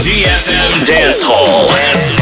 DFM Dance Hall.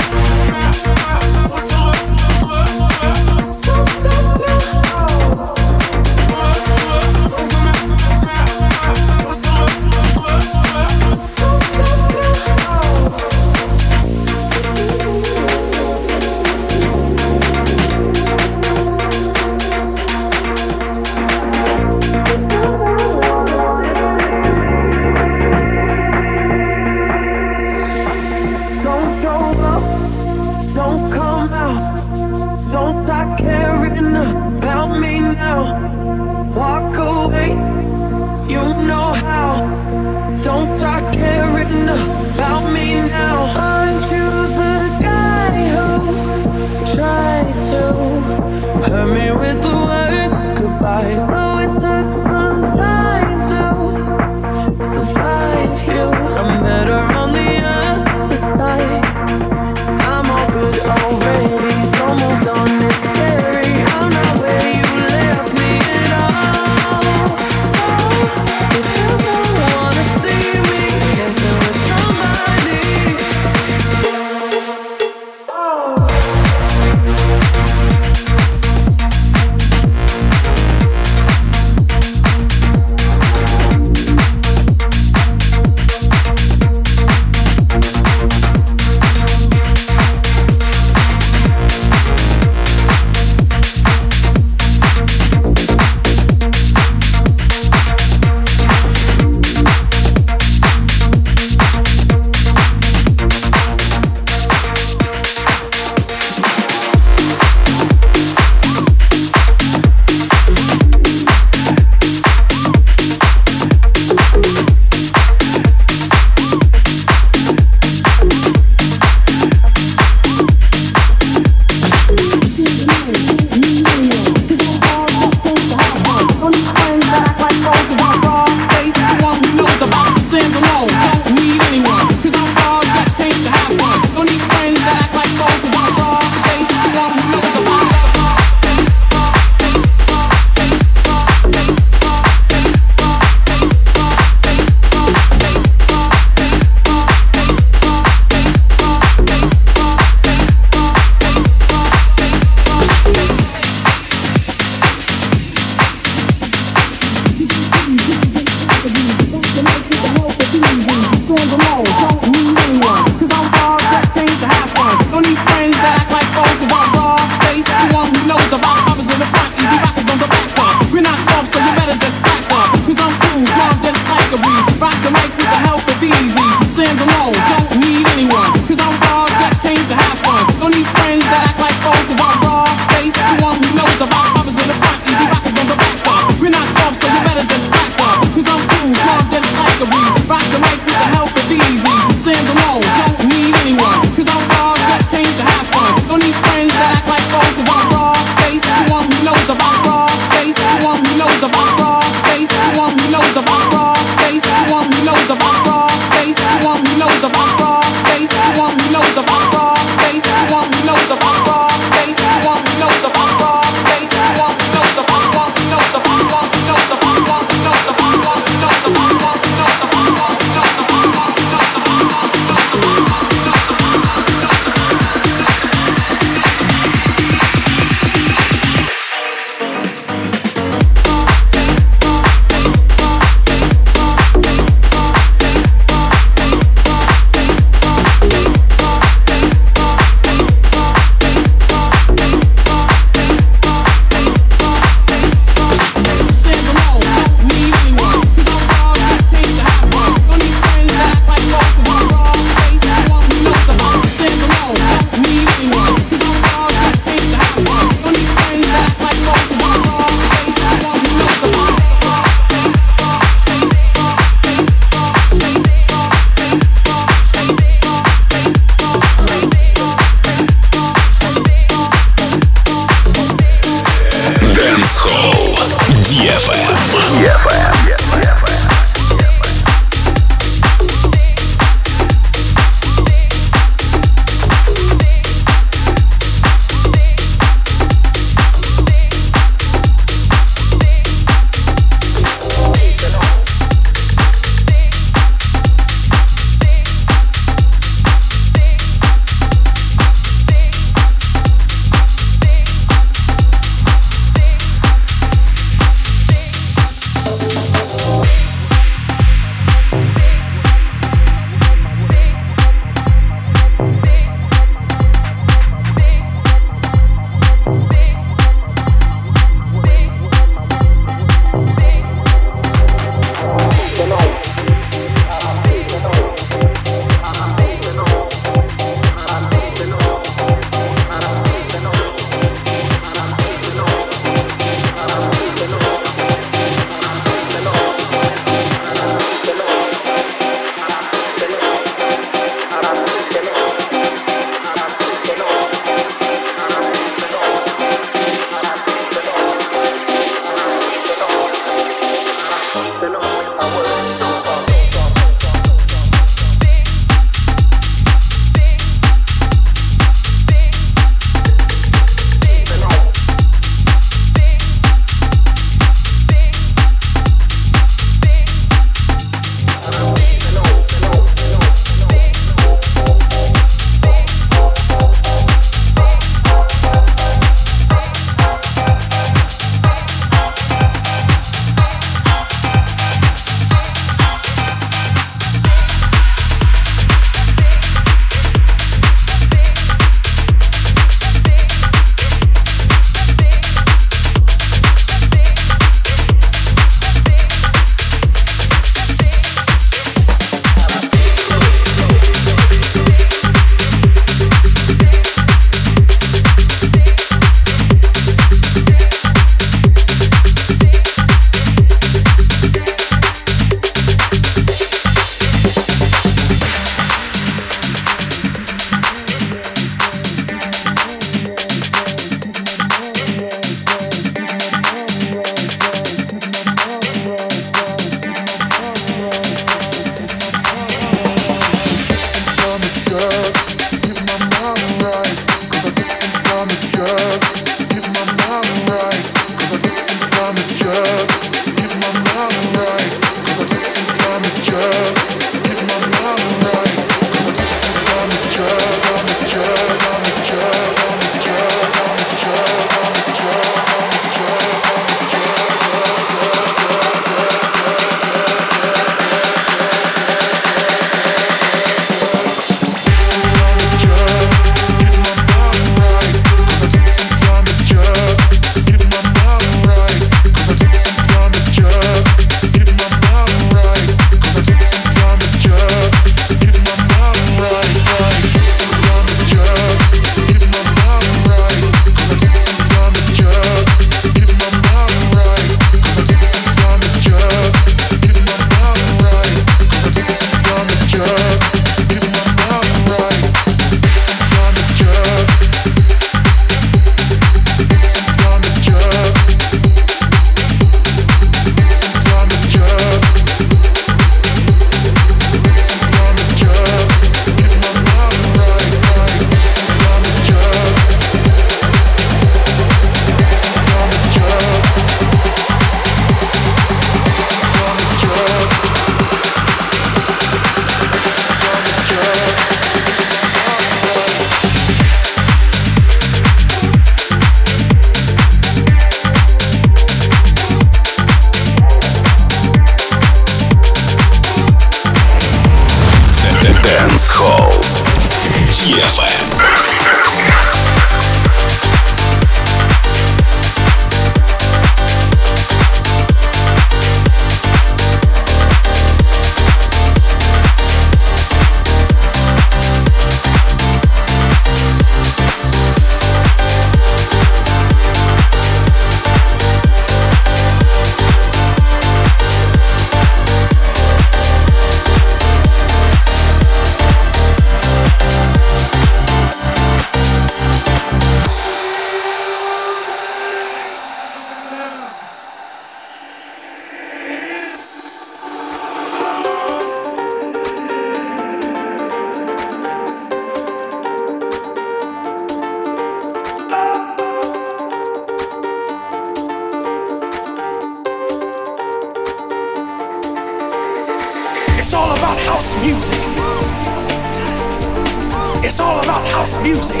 House music.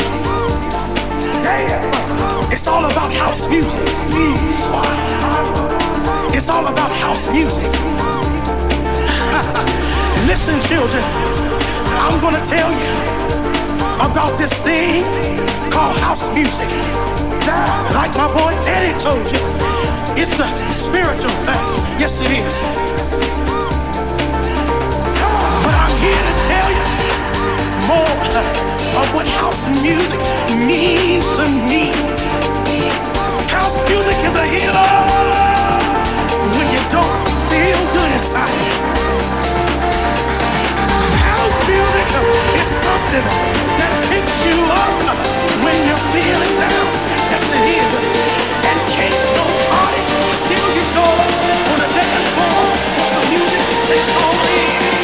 It's all about house music. It's all about house music. Listen, children, I'm gonna tell you about this thing called house music. Like my boy Eddie told you, it's a spiritual thing. Yes, it is. But I'm here to tell you more of what house music means to me. House music is a healer when you don't feel good inside. House music is something that picks you up when you're feeling down. Yes, it is. And can't nobody steal your joy on a dance floor some music only. keep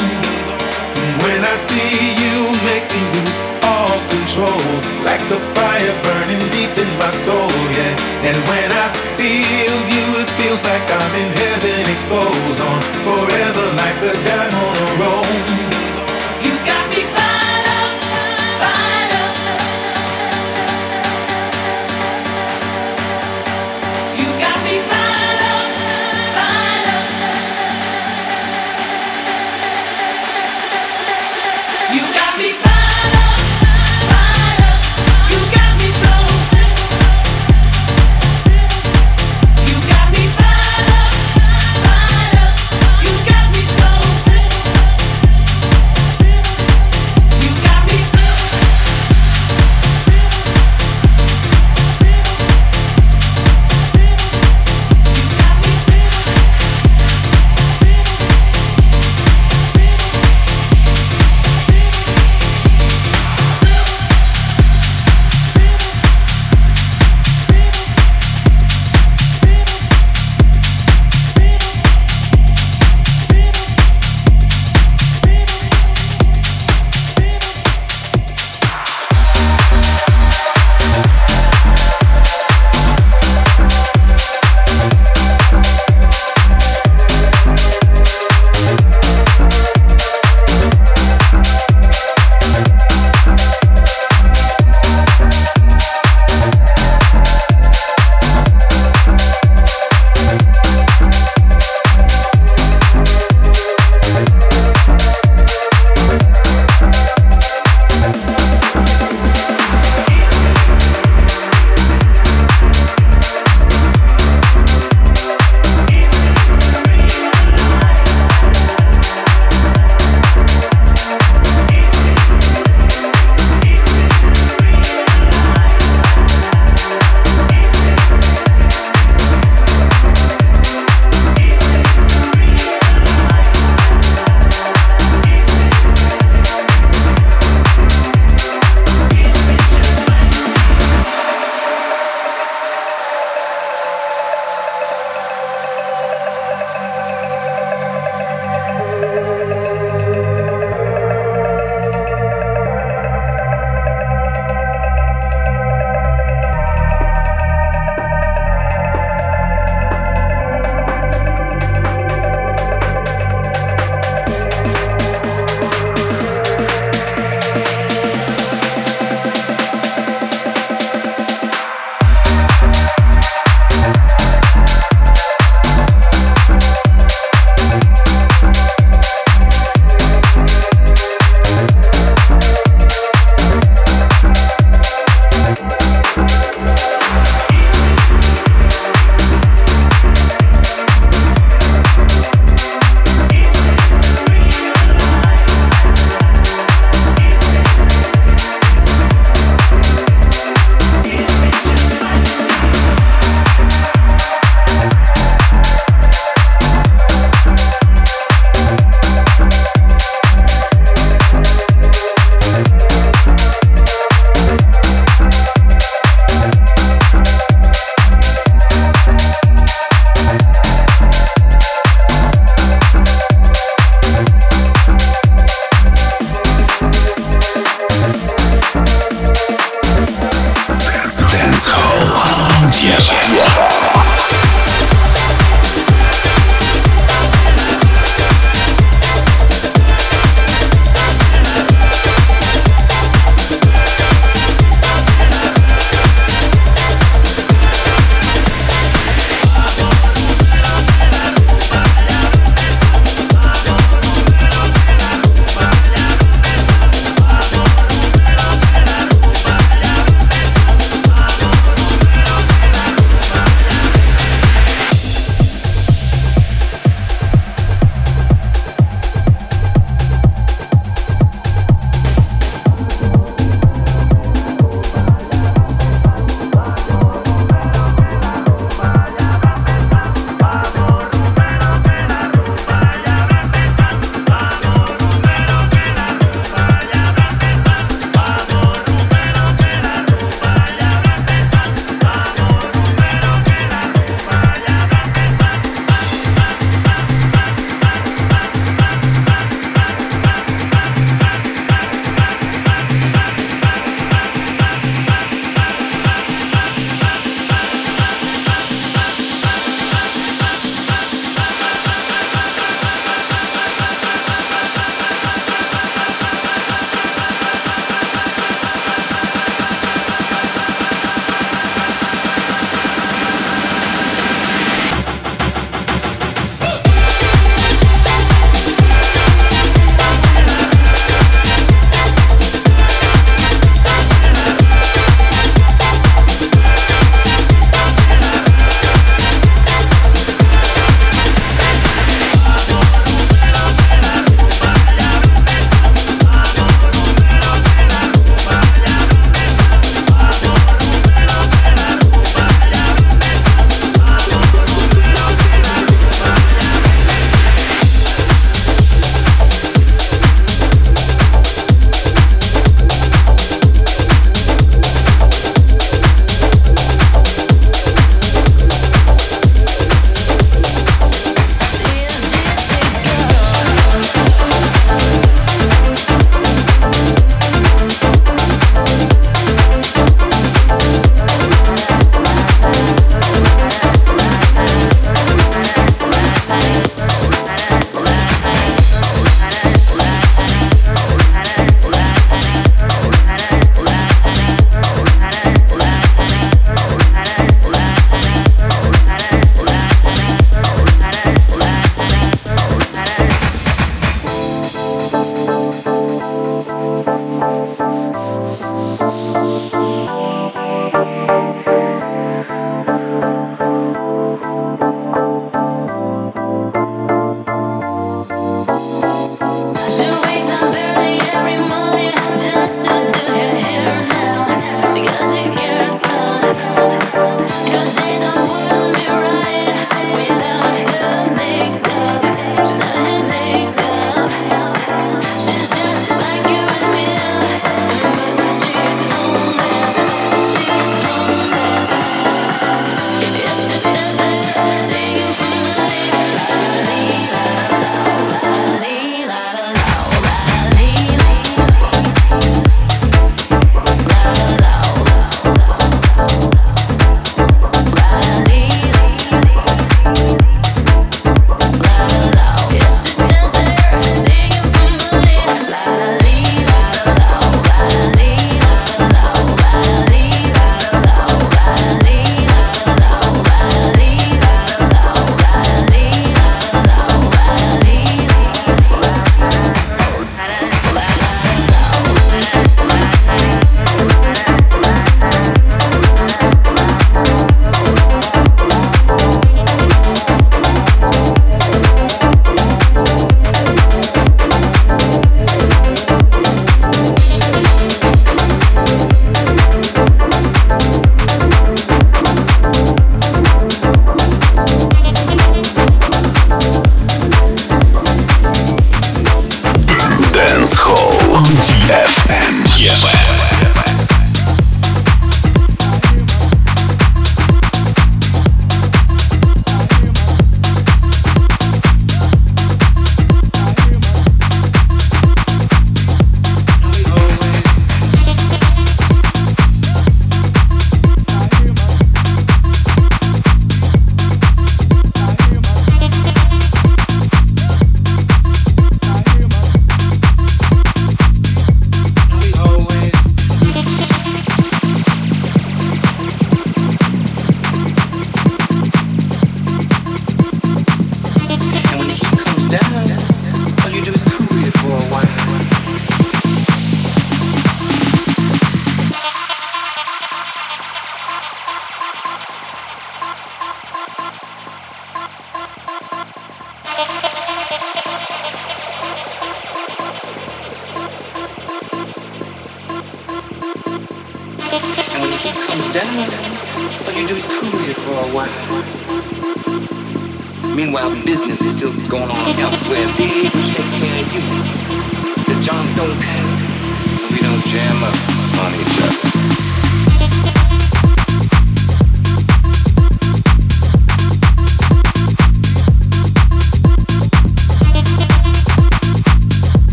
When I see you, make me lose all control. Like a fire burning deep in my soul, yeah. And when I feel you, it feels like I'm in heaven. It goes on forever like a dime on a roll.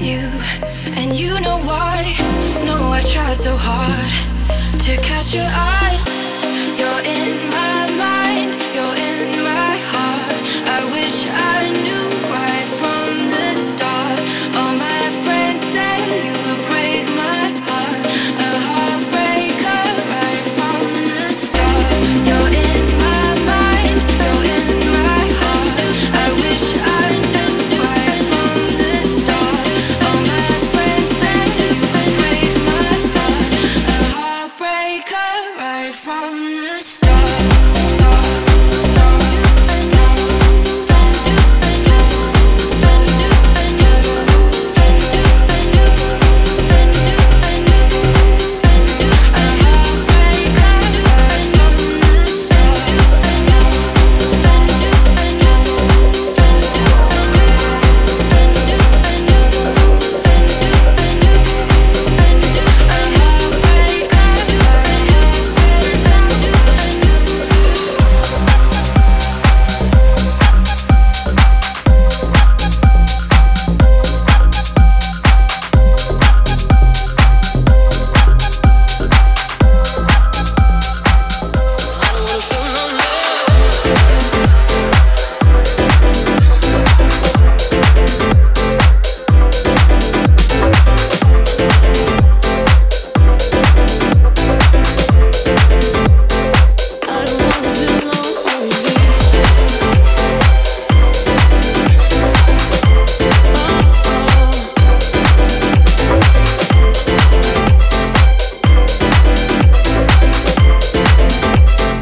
you, and you know why. No, I tried so hard to catch your eye. You're in my